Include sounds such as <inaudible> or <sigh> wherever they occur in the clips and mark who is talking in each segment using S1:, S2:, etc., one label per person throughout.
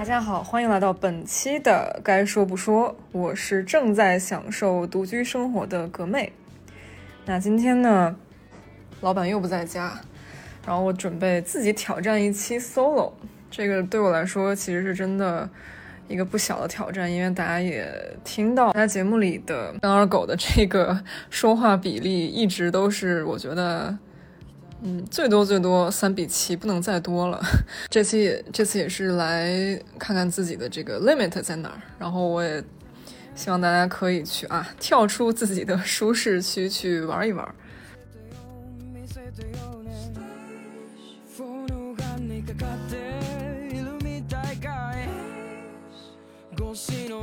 S1: 大家好，欢迎来到本期的该说不说，我是正在享受独居生活的格妹。那今天呢，老板又不在家，然后我准备自己挑战一期 solo，这个对我来说其实是真的一个不小的挑战，因为大家也听到在节目里的跟二狗的这个说话比例一直都是我觉得。嗯，最多最多三比七，不能再多了。<laughs> 这次也这次也是来看看自己的这个 limit 在哪儿，然后我也希望大家可以去啊，跳出自己的舒适区去玩一玩。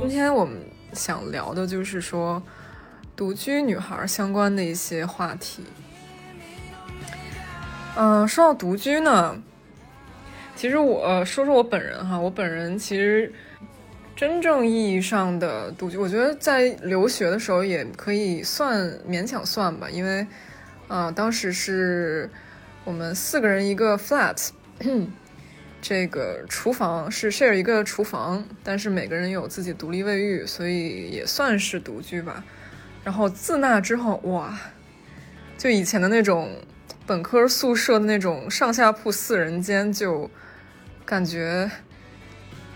S1: 今天我们想聊的就是说独居女孩相关的一些话题。嗯，说到独居呢，其实我说说我本人哈，我本人其实真正意义上的独居，我觉得在留学的时候也可以算勉强算吧，因为啊，当时是我们四个人一个 flat，这个厨房是 share 一个厨房，但是每个人有自己独立卫浴，所以也算是独居吧。然后自那之后，哇，就以前的那种。本科宿舍的那种上下铺四人间，就感觉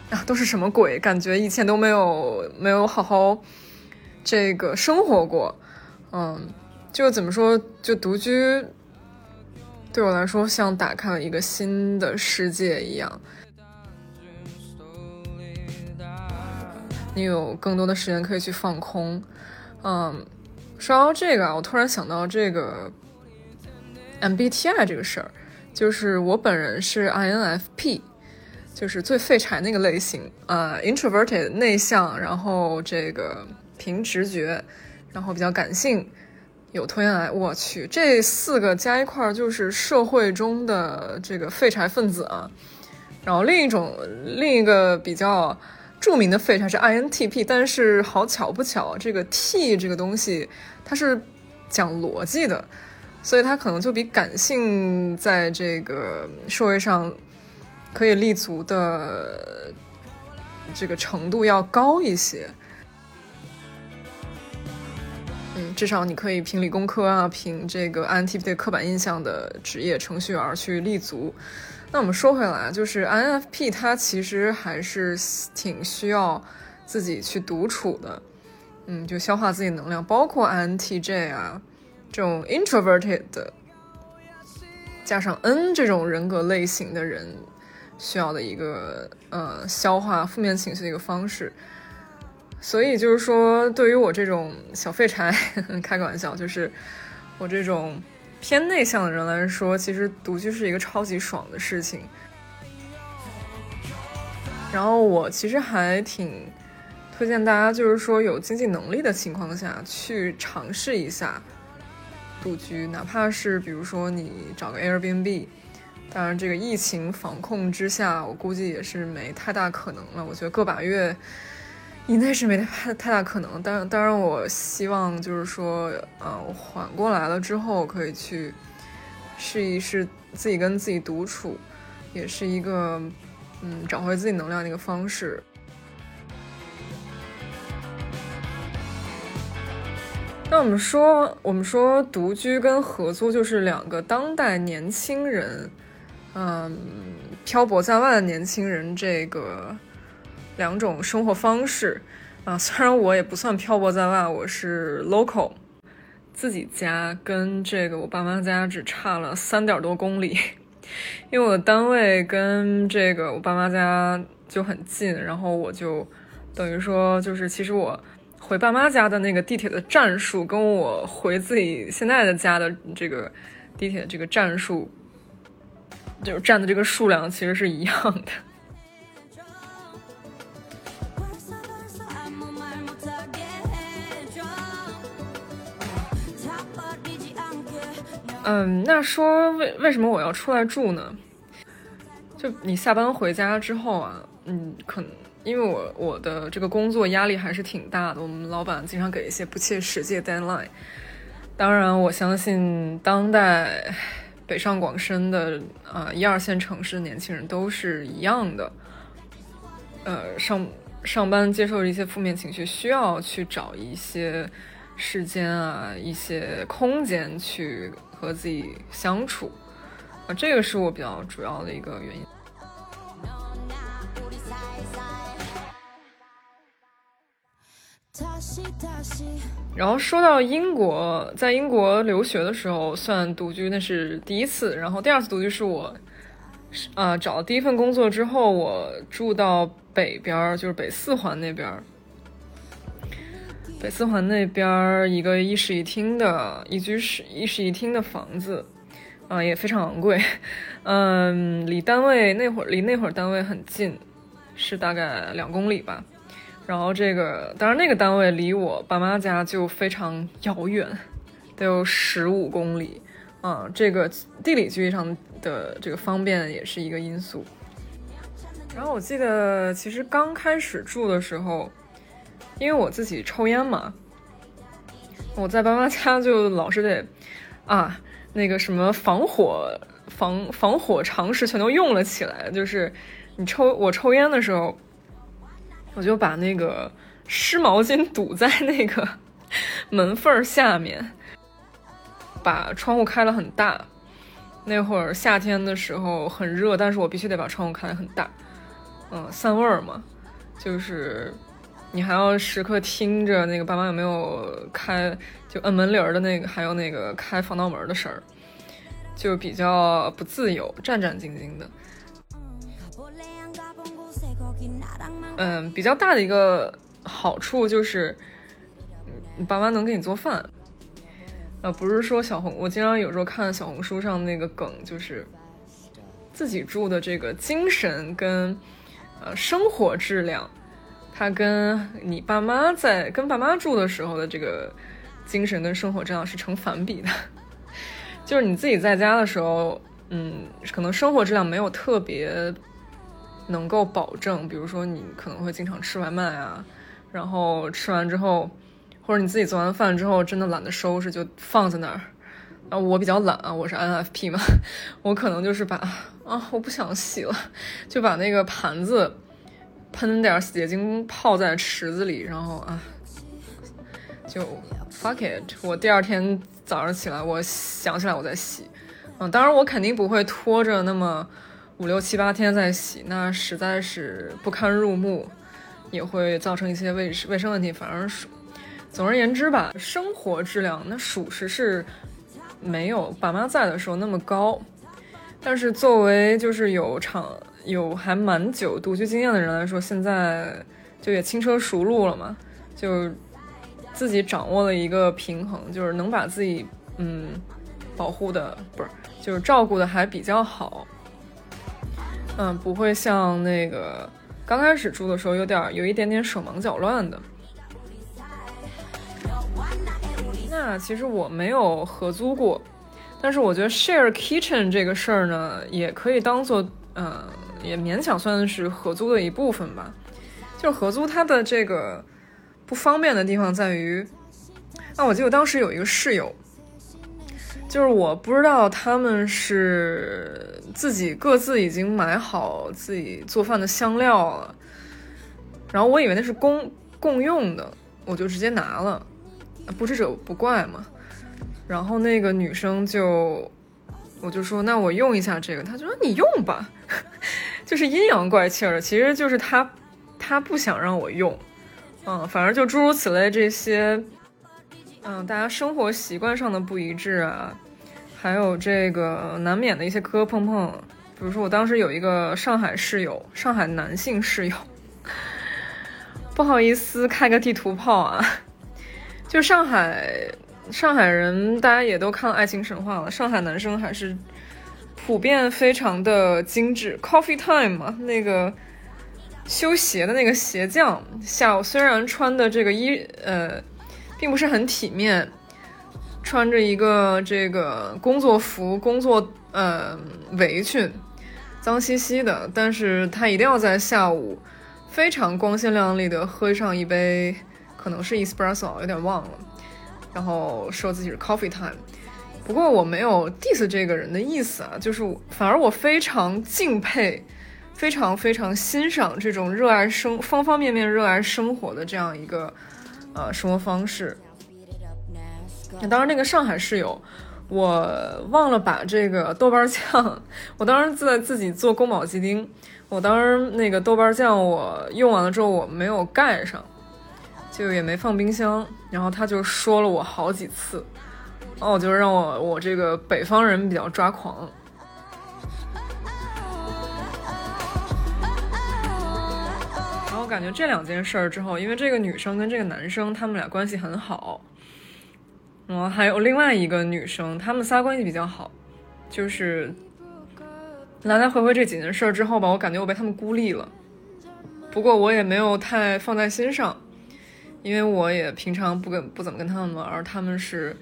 S1: 啊都是什么鬼？感觉以前都没有没有好好这个生活过，嗯，就怎么说，就独居对我来说像打开了一个新的世界一样。你有更多的时间可以去放空，嗯，说到这个啊，我突然想到这个。MBTI 这个事儿，就是我本人是 INFP，就是最废柴那个类型呃，introverted 内向，然后这个凭直觉，然后比较感性，有拖延癌。我去，这四个加一块儿就是社会中的这个废柴分子啊。然后另一种另一个比较著名的废柴是 INTP，但是好巧不巧，这个 T 这个东西它是讲逻辑的。所以他可能就比感性在这个社会上可以立足的这个程度要高一些。嗯，至少你可以凭理工科啊，凭这个 INTP 刻板印象的职业程序员去立足。那我们说回来，就是 INFP 它其实还是挺需要自己去独处的，嗯，就消化自己能量，包括 INTJ 啊。这种 introverted 加上 N 这种人格类型的人需要的一个呃消化负面情绪的一个方式，所以就是说，对于我这种小废柴，<laughs> 开个玩笑，就是我这种偏内向的人来说，其实独居是一个超级爽的事情。然后我其实还挺推荐大家，就是说有经济能力的情况下去尝试一下。独居，哪怕是比如说你找个 Airbnb，当然这个疫情防控之下，我估计也是没太大可能了。我觉得个把月以内是没太太大可能。当然，当然我希望就是说，呃，缓过来了之后可以去试一试自己跟自己独处，也是一个嗯找回自己能量的一个方式。那我们说，我们说独居跟合租就是两个当代年轻人，嗯，漂泊在外的年轻人这个两种生活方式啊。虽然我也不算漂泊在外，我是 local，自己家跟这个我爸妈家只差了三点多公里，<laughs> 因为我的单位跟这个我爸妈家就很近，然后我就等于说，就是其实我。回爸妈家的那个地铁的站数，跟我回自己现在的家的这个地铁的这个站数，就是站的这个数量，其实是一样的。嗯，那说为为什么我要出来住呢？就你下班回家之后啊，嗯，可能。因为我我的这个工作压力还是挺大的，我们老板经常给一些不切实际的 deadline。当然，我相信当代北上广深的啊一二线城市的年轻人都是一样的。呃上上班接受一些负面情绪，需要去找一些时间啊，一些空间去和自己相处啊，这个是我比较主要的一个原因。然后说到英国，在英国留学的时候算独居，那是第一次。然后第二次独居是我，啊，找了第一份工作之后，我住到北边儿，就是北四环那边儿。北四环那边儿一个一室一厅的一居室一室一厅的房子，啊，也非常昂贵。<laughs> 嗯，离单位那会儿离那会儿单位很近，是大概两公里吧。然后这个，当然那个单位离我爸妈家就非常遥远，得有十五公里，啊，这个地理距离上的这个方便也是一个因素。然后我记得，其实刚开始住的时候，因为我自己抽烟嘛，我在爸妈家就老是得啊，那个什么防火防防火常识全都用了起来，就是你抽我抽烟的时候。我就把那个湿毛巾堵在那个门缝儿下面，把窗户开了很大。那会儿夏天的时候很热，但是我必须得把窗户开很大，嗯，散味儿嘛。就是你还要时刻听着那个爸妈有没有开，就摁门铃儿的那个，还有那个开防盗门的声儿，就比较不自由，战战兢兢的。嗯，比较大的一个好处就是，你爸妈能给你做饭。呃，不是说小红，我经常有时候看小红书上那个梗，就是自己住的这个精神跟呃生活质量，它跟你爸妈在跟爸妈住的时候的这个精神跟生活质量是成反比的。<laughs> 就是你自己在家的时候，嗯，可能生活质量没有特别。能够保证，比如说你可能会经常吃外卖啊，然后吃完之后，或者你自己做完饭之后真的懒得收拾就放在那儿。啊，我比较懒啊，我是 NFP 嘛，<laughs> 我可能就是把啊，我不想洗了，就把那个盘子喷点洗洁精泡在池子里，然后啊，就 fuck it，我第二天早上起来我想起来我再洗。嗯，当然我肯定不会拖着那么。五六七八天再洗，那实在是不堪入目，也会造成一些卫卫生问题。反而属，总而言之吧，生活质量那属实是没有爸妈在的时候那么高。但是作为就是有长有还蛮久独居经验的人来说，现在就也轻车熟路了嘛，就自己掌握了一个平衡，就是能把自己嗯保护的不是就是照顾的还比较好。嗯，不会像那个刚开始住的时候有点有一点点手忙脚乱的。那其实我没有合租过，但是我觉得 share kitchen 这个事儿呢，也可以当做嗯，也勉强算是合租的一部分吧。就合租它的这个不方便的地方在于，啊，我记得当时有一个室友。就是我不知道他们是自己各自已经买好自己做饭的香料了，然后我以为那是公共用的，我就直接拿了，不知者不怪嘛。然后那个女生就，我就说那我用一下这个，她就说你用吧，<laughs> 就是阴阳怪气的，其实就是她她不想让我用，嗯，反正就诸如此类这些。嗯，大家生活习惯上的不一致啊，还有这个难免的一些磕磕碰碰。比如说，我当时有一个上海室友，上海男性室友，<laughs> 不好意思开个地图炮啊，<laughs> 就上海上海人，大家也都看《爱情神话》了，上海男生还是普遍非常的精致。Coffee time 嘛，那个修鞋的那个鞋匠，下午虽然穿的这个衣呃。并不是很体面，穿着一个这个工作服、工作呃围裙，脏兮兮的。但是他一定要在下午非常光鲜亮丽的喝上一杯，可能是 espresso，有点忘了。然后说自己是 coffee time。不过我没有 diss 这个人的意思啊，就是反而我非常敬佩非常非常欣赏这种热爱生方方面面热爱生活的这样一个呃生活方式。那当时，那个上海室友，我忘了把这个豆瓣酱，<laughs> 我当时在自己做宫保鸡丁，我当时那个豆瓣酱我用完了之后我没有盖上，就也没放冰箱，然后他就说了我好几次，哦，就是让我我这个北方人比较抓狂。然后感觉这两件事儿之后，因为这个女生跟这个男生他们俩关系很好。然后还有另外一个女生，他们仨关系比较好，就是来来回回这几件事之后吧，我感觉我被他们孤立了。不过我也没有太放在心上，因为我也平常不跟不怎么跟他们玩，他们是，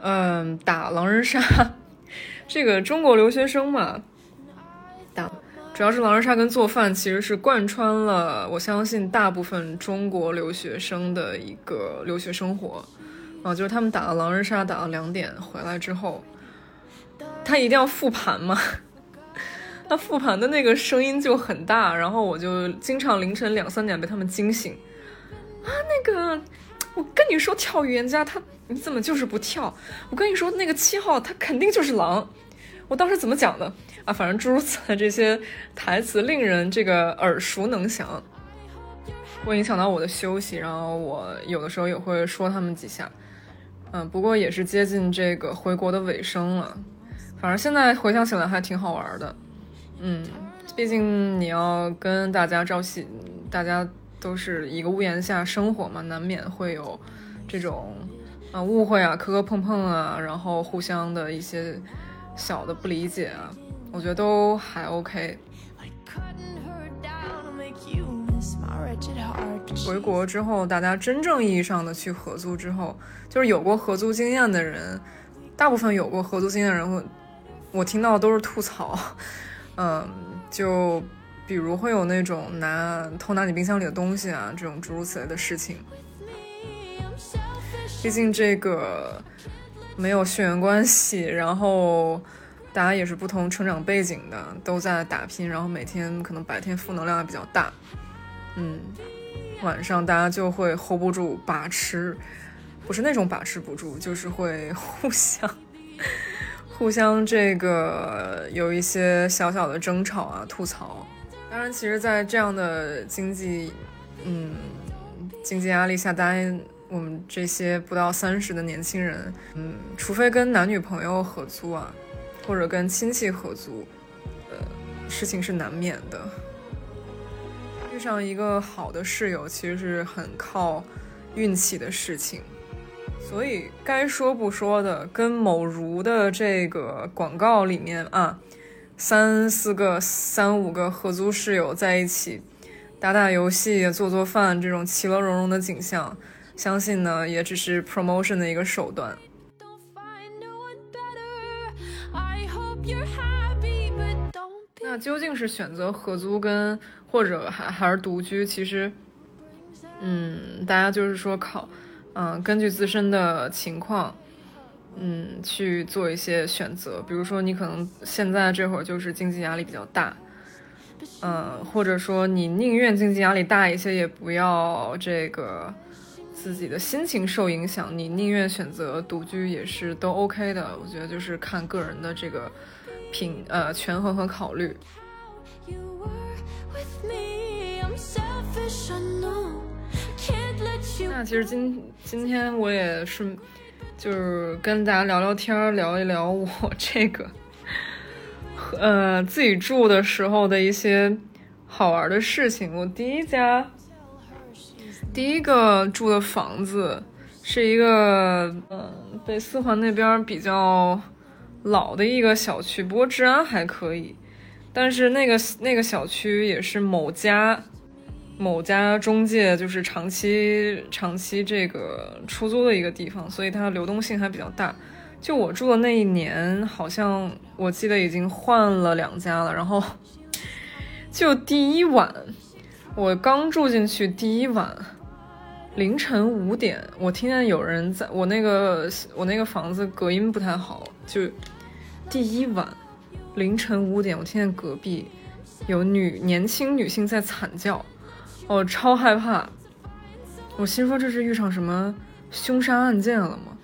S1: 嗯，打狼人杀，<laughs> 这个中国留学生嘛，打主要是狼人杀跟做饭，其实是贯穿了我相信大部分中国留学生的一个留学生活。啊，就是他们打了狼人杀，打到两点回来之后，他一定要复盘嘛。<laughs> 他复盘的那个声音就很大，然后我就经常凌晨两三点被他们惊醒。啊，那个，我跟你说跳预言家，他你怎么就是不跳？我跟你说那个七号他肯定就是狼。我当时怎么讲的啊？反正诸如此类这些台词令人这个耳熟能详，会影响到我的休息，然后我有的时候也会说他们几下。嗯，不过也是接近这个回国的尾声了，反正现在回想起来还挺好玩的。嗯，毕竟你要跟大家朝夕，大家都是一个屋檐下生活嘛，难免会有这种啊误会啊、磕磕碰碰啊，然后互相的一些小的不理解啊，我觉得都还 OK。回国之后，大家真正意义上的去合租之后，就是有过合租经验的人，大部分有过合租经验的人，我我听到都是吐槽，<laughs> 嗯，就比如会有那种拿偷拿你冰箱里的东西啊，这种诸如此类的事情。毕竟这个没有血缘关系，然后大家也是不同成长背景的，都在打拼，然后每天可能白天负能量也比较大，嗯。晚上大家就会 hold 不住把持，不是那种把持不住，就是会互相互相这个有一些小小的争吵啊、吐槽。当然，其实，在这样的经济嗯经济压力下，大家我们这些不到三十的年轻人，嗯，除非跟男女朋友合租啊，或者跟亲戚合租，呃，事情是难免的。遇上一个好的室友，其实是很靠运气的事情，所以该说不说的，跟某如的这个广告里面啊，三四个、三五个合租室友在一起打打游戏、做做饭，这种其乐融融的景象，相信呢也只是 promotion 的一个手段。那究竟是选择合租跟？或者还还是独居，其实，嗯，大家就是说考，嗯，根据自身的情况，嗯，去做一些选择。比如说，你可能现在这会儿就是经济压力比较大，嗯，或者说你宁愿经济压力大一些，也不要这个自己的心情受影响，你宁愿选择独居也是都 OK 的。我觉得就是看个人的这个品呃权衡和考虑。那其实今今天我也是，就是跟大家聊聊天，聊一聊我 <laughs> 这个，呃，自己住的时候的一些好玩的事情。我第一家，第一个住的房子是一个，嗯，北四环那边比较老的一个小区，不过治安还可以。但是那个那个小区也是某家某家中介就是长期长期这个出租的一个地方，所以它流动性还比较大。就我住的那一年，好像我记得已经换了两家了。然后 <laughs> 就第一晚，我刚住进去第一晚，凌晨五点，我听见有人在我那个我那个房子隔音不太好，就第一晚。凌晨五点，我听见隔壁有女年轻女性在惨叫，我超害怕。我心说这是遇上什么凶杀案件了吗？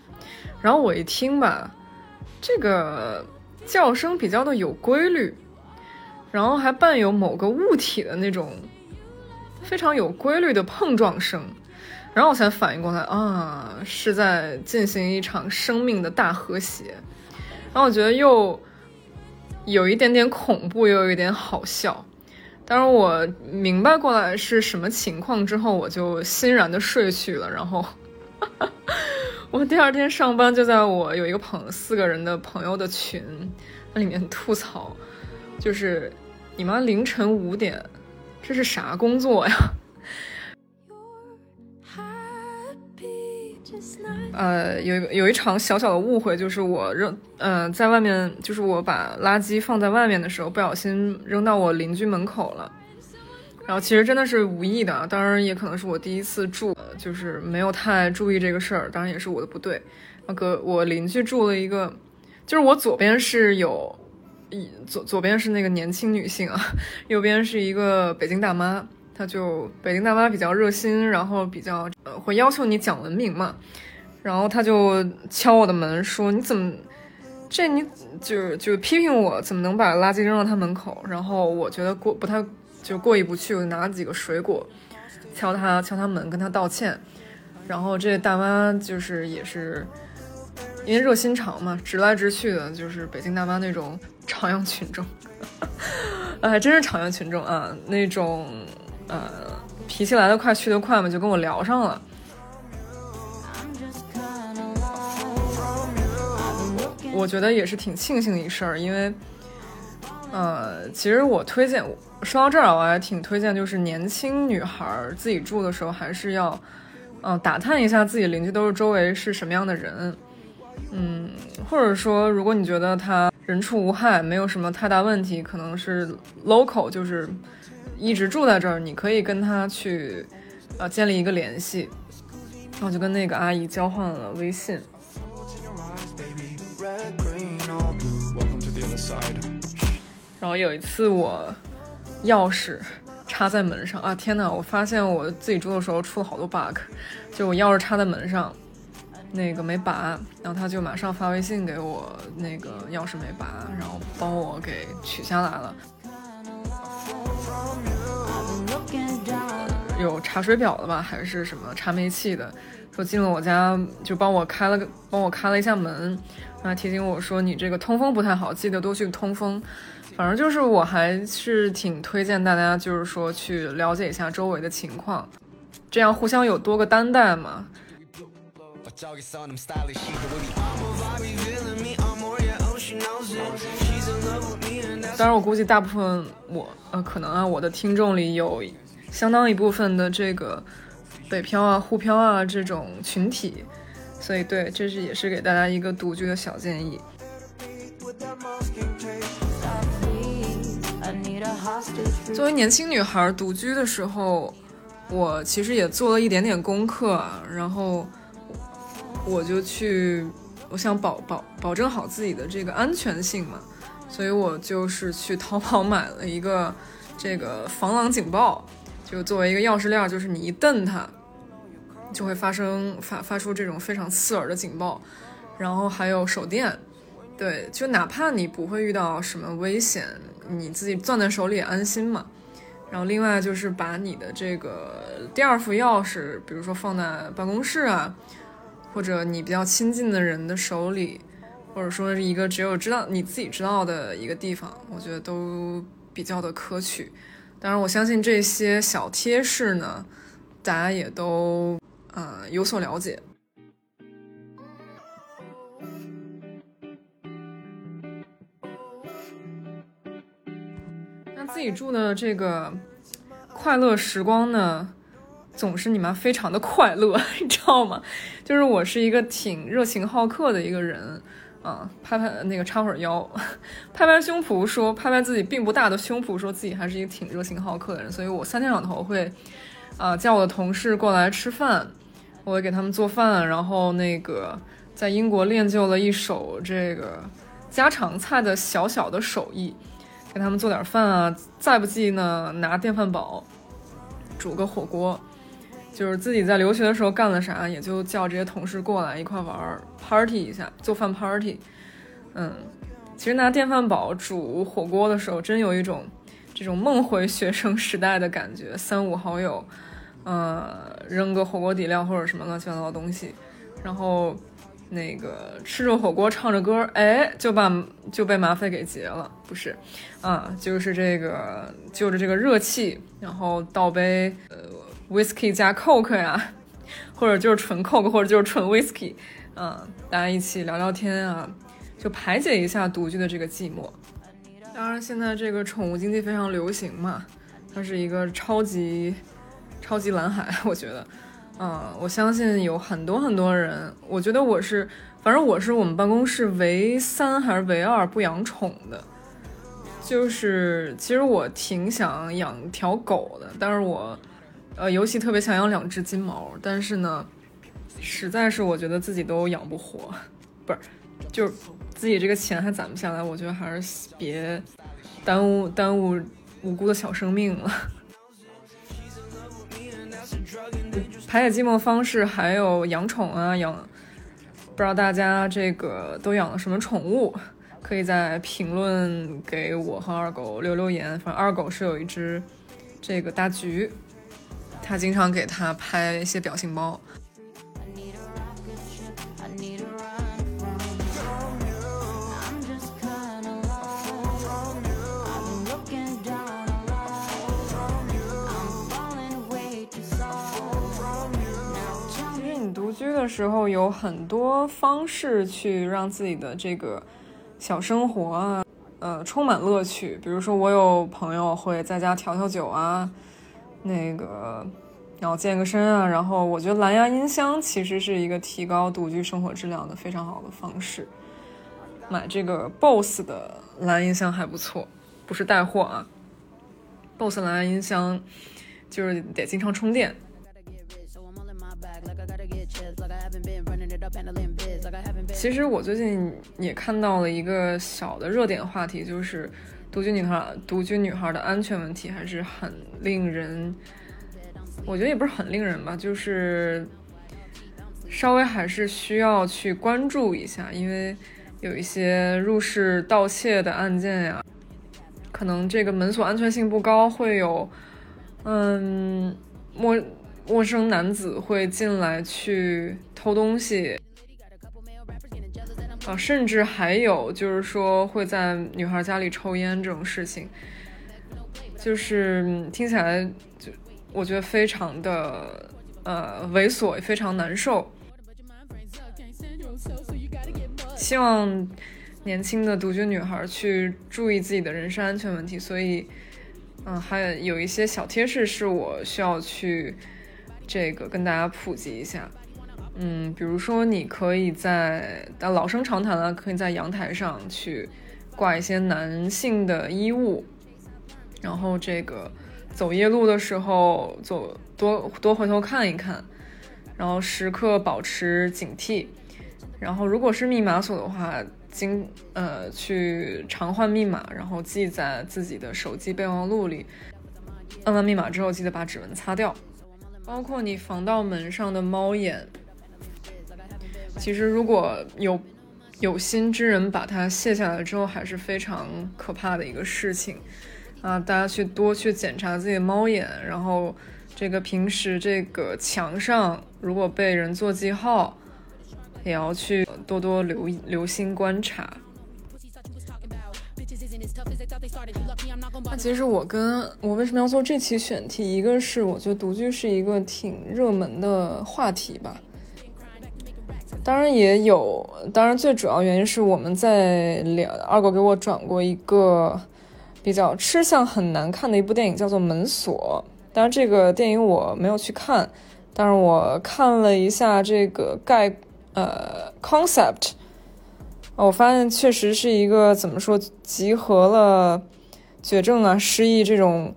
S1: 然后我一听吧，这个叫声比较的有规律，然后还伴有某个物体的那种非常有规律的碰撞声，然后我才反应过来啊，是在进行一场生命的大和谐。然后我觉得又。有一点点恐怖，又有一点好笑。当然，我明白过来是什么情况之后，我就欣然的睡去了。然后，<laughs> 我第二天上班就在我有一个朋友四个人的朋友的群那里面吐槽，就是你妈凌晨五点，这是啥工作呀？呃，有有一场小小的误会，就是我扔，呃，在外面，就是我把垃圾放在外面的时候，不小心扔到我邻居门口了。然后其实真的是无意的，当然也可能是我第一次住，就是没有太注意这个事儿，当然也是我的不对。那个我邻居住了一个，就是我左边是有，左左边是那个年轻女性啊，<laughs> 右边是一个北京大妈。他就北京大妈比较热心，然后比较呃会要求你讲文明嘛，然后他就敲我的门说你怎么这你就就批评我怎么能把垃圾扔到他门口，然后我觉得过不太就过意不去，我拿几个水果敲他敲他门跟他道歉，然后这大妈就是也是因为热心肠嘛，直来直去的，就是北京大妈那种 <laughs> 朝阳群众，哎，真是朝阳群众啊那种。呃，脾气来得快去得快嘛，就跟我聊上了。我觉得也是挺庆幸的一事儿，因为，呃，其实我推荐，说到这儿，我还挺推荐，就是年轻女孩自己住的时候，还是要，嗯，打探一下自己邻居都是周围是什么样的人，嗯，或者说，如果你觉得他人畜无害，没有什么太大问题，可能是 local，就是。一直住在这儿，你可以跟他去，呃，建立一个联系。然后就跟那个阿姨交换了微信。然后有一次我钥匙插在门上啊，天呐，我发现我自己住的时候出了好多 bug，就我钥匙插在门上，那个没拔，然后他就马上发微信给我，那个钥匙没拔，然后帮我给取下来了。有查水表的吧，还是什么查煤气的？说进了我家就帮我开了个，帮我开了一下门，然后，提醒我说你这个通风不太好，记得多去通风。反正就是我还是挺推荐大家，就是说去了解一下周围的情况，这样互相有多个担待嘛。当然，我估计大部分我呃，可能啊，我的听众里有相当一部分的这个北漂啊、沪漂啊这种群体，所以对，这是也是给大家一个独居的小建议。作为年轻女孩独居的时候，我其实也做了一点点功课，然后我就去，我想保保保证好自己的这个安全性嘛。所以我就是去淘宝 <laughs> 买了一个这个防狼警报，就作为一个钥匙链，就是你一蹬它，就会发生发发出这种非常刺耳的警报。然后还有手电，对，就哪怕你不会遇到什么危险，你自己攥在手里也安心嘛。然后另外就是把你的这个第二副钥匙，比如说放在办公室啊，或者你比较亲近的人的手里。或者说是一个只有知道你自己知道的一个地方，我觉得都比较的可取。当然，我相信这些小贴士呢，大家也都呃有所了解。那自己住的这个快乐时光呢，总是你妈非常的快乐，你知道吗？就是我是一个挺热情好客的一个人。啊，拍拍那个插会腰，<laughs> 拍拍胸脯，说拍拍自己并不大的胸脯，说自己还是一个挺热情好客的人。所以我三天两头会，啊，叫我的同事过来吃饭，我会给他们做饭，然后那个在英国练就了一手这个家常菜的小小的手艺。给他们做点饭啊，再不济呢，拿电饭煲煮个火锅。就是自己在留学的时候干了啥，也就叫这些同事过来一块玩，party 一下，做饭 party。嗯，其实拿电饭煲煮火锅的时候，真有一种这种梦回学生时代的感觉。三五好友，呃，扔个火锅底料或者什么乱七八糟的东西，然后那个吃着火锅唱着歌，哎，就把就被麻烦给结了，不是？啊，就是这个就着这个热气，然后倒杯呃。Whisky 加 Coke 呀，或者就是纯 Coke，或者就是纯 Whisky，嗯，大家一起聊聊天啊，就排解一下独居的这个寂寞。当然，现在这个宠物经济非常流行嘛，它是一个超级超级蓝海，我觉得，嗯，我相信有很多很多人，我觉得我是，反正我是我们办公室唯三还是唯二不养宠的，就是其实我挺想养条狗的，但是我。呃，尤其特别想养两只金毛，但是呢，实在是我觉得自己都养不活，不是，就是自己这个钱还攒不下来，我觉得还是别耽误耽误无辜的小生命了。排解寂寞方式还有养宠啊，养，不知道大家这个都养了什么宠物？可以在评论给我和二狗留留言。反正二狗是有一只这个大橘。他经常给他拍一些表情包。其实你独居的时候有很多方式去让自己的这个小生活啊，呃，充满乐趣。比如说，我有朋友会在家调调酒啊。那个，然后健个身啊，然后我觉得蓝牙音箱其实是一个提高独居生活质量的非常好的方式。买这个 BOSS 的蓝牙音箱还不错，不是带货啊。BOSS 蓝牙音箱就是得经常充电。其实我最近也看到了一个小的热点话题，就是。独居女孩，独居女孩的安全问题还是很令人，我觉得也不是很令人吧，就是稍微还是需要去关注一下，因为有一些入室盗窃的案件呀，可能这个门锁安全性不高，会有嗯陌陌生男子会进来去偷东西。啊，甚至还有就是说会在女孩家里抽烟这种事情，就是听起来我觉得非常的呃猥琐，非常难受。希望年轻的独居女孩去注意自己的人身安全问题。所以，嗯，还有一些小贴士是我需要去这个跟大家普及一下。嗯，比如说，你可以在但老生常谈了，可以在阳台上去挂一些男性的衣物，然后这个走夜路的时候，走多多回头看一看，然后时刻保持警惕。然后，如果是密码锁的话，经呃去常换密码，然后记在自己的手机备忘录里。按完密码之后，记得把指纹擦掉，包括你防盗门上的猫眼。其实，如果有有心之人把它卸下来之后，还是非常可怕的一个事情啊！大家去多去检查自己的猫眼，然后这个平时这个墙上如果被人做记号，也要去多多留留心观察。那其实我跟我为什么要做这期选题？一个是我觉得独居是一个挺热门的话题吧。当然也有，当然最主要原因是我们在聊二狗给我转过一个比较吃相很难看的一部电影，叫做《门锁》。当然这个电影我没有去看，但是我看了一下这个概呃 concept，我发现确实是一个怎么说，集合了绝症啊、失忆这种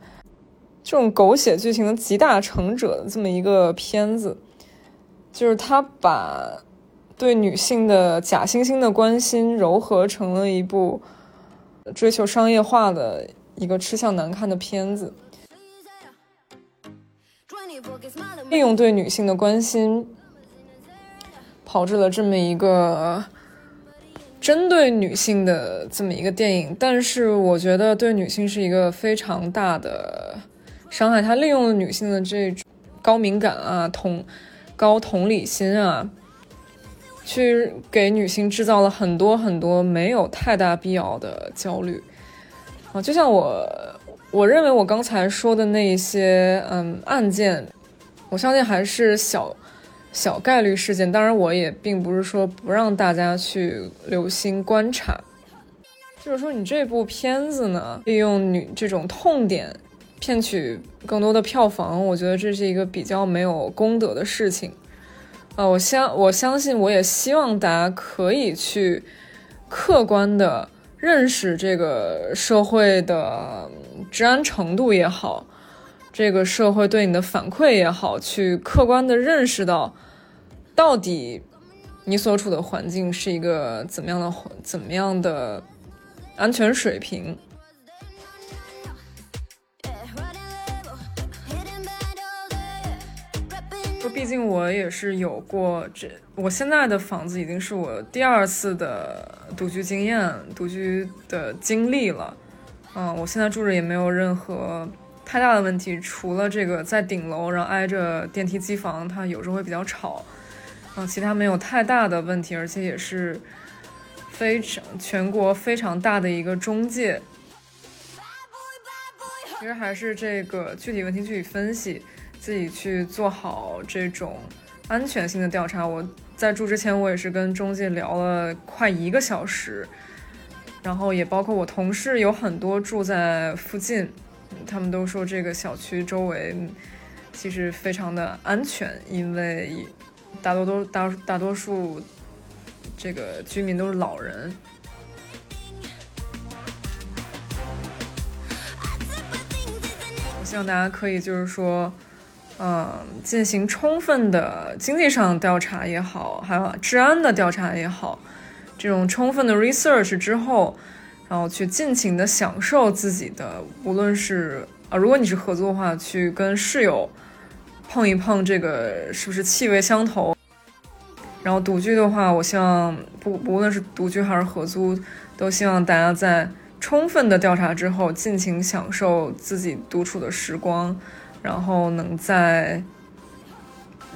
S1: 这种狗血剧情的集大成者的这么一个片子，就是他把。对女性的假惺惺的关心，糅合成了一部追求商业化的一个吃相难看的片子，利用对女性的关心，炮制了这么一个针对女性的这么一个电影。但是我觉得对女性是一个非常大的伤害。他利用了女性的这种高敏感啊、同高同理心啊。去给女性制造了很多很多没有太大必要的焦虑啊，就像我，我认为我刚才说的那些嗯案件，我相信还是小小概率事件。当然，我也并不是说不让大家去留心观察，就是说你这部片子呢，利用女这种痛点骗取更多的票房，我觉得这是一个比较没有功德的事情。啊，我相我相信，我也希望大家可以去客观的认识这个社会的治安程度也好，这个社会对你的反馈也好，去客观的认识到到底你所处的环境是一个怎么样的怎么样的安全水平。毕竟我也是有过这，我现在的房子已经是我第二次的独居经验、独居的经历了。嗯，我现在住着也没有任何太大的问题，除了这个在顶楼，然后挨着电梯机房，它有时候会比较吵。嗯，其他没有太大的问题，而且也是非常全国非常大的一个中介。其实还是这个具体问题具体分析。自己去做好这种安全性的调查。我在住之前，我也是跟中介聊了快一个小时，然后也包括我同事有很多住在附近，他们都说这个小区周围其实非常的安全，因为大多都大大多数这个居民都是老人。我希望大家可以就是说。嗯，进行充分的经济上调查也好，还有治安的调查也好，这种充分的 research 之后，然后去尽情的享受自己的，无论是啊，如果你是合租的话，去跟室友碰一碰这个是不是气味相投。然后独居的话，我希望不不论是独居还是合租，都希望大家在充分的调查之后，尽情享受自己独处的时光。然后能在，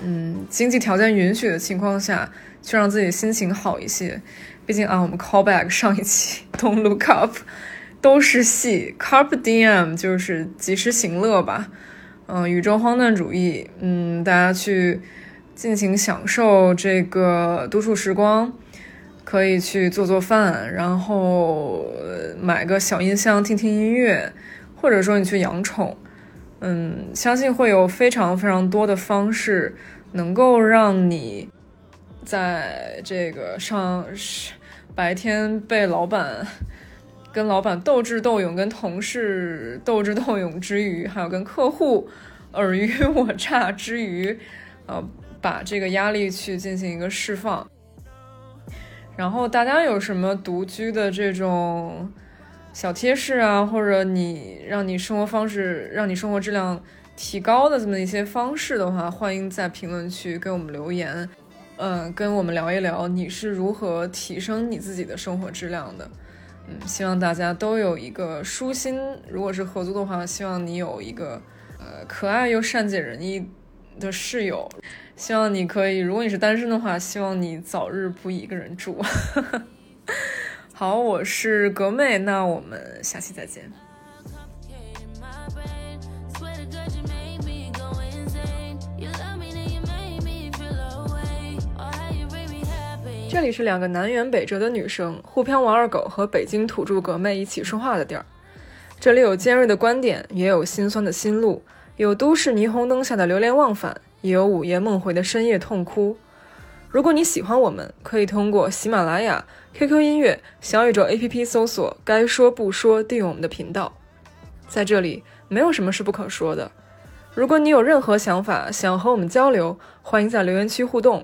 S1: 嗯，经济条件允许的情况下，去让自己心情好一些。毕竟啊，我们 call back 上一期 Don't look up 都是戏，carp dm 就是及时行乐吧。嗯，宇宙荒诞主义，嗯，大家去尽情享受这个独处时光，可以去做做饭，然后买个小音箱听听音乐，或者说你去养宠。嗯，相信会有非常非常多的方式，能够让你在这个上白天被老板跟老板斗智斗勇，跟同事斗智斗勇之余，还有跟客户尔虞我诈之余，呃，把这个压力去进行一个释放。然后大家有什么独居的这种？小贴士啊，或者你让你生活方式、让你生活质量提高的这么一些方式的话，欢迎在评论区给我们留言，嗯，跟我们聊一聊你是如何提升你自己的生活质量的。嗯，希望大家都有一个舒心。如果是合租的话，希望你有一个呃可爱又善解人意的室友。希望你可以，如果你是单身的话，希望你早日不一个人住。<laughs> 好，我是格妹，那我们下期再见。这里是两个南辕北辙的女生，沪漂王二狗和北京土著格妹一起说话的地儿。这里有尖锐的观点，也有心酸的心路，有都市霓虹灯下的流连忘返，也有午夜梦回的深夜痛哭。如果你喜欢我们，可以通过喜马拉雅、QQ 音乐、小宇宙 APP 搜索“该说不说”，订阅我们的频道。在这里，没有什么是不可说的。如果你有任何想法想和我们交流，欢迎在留言区互动。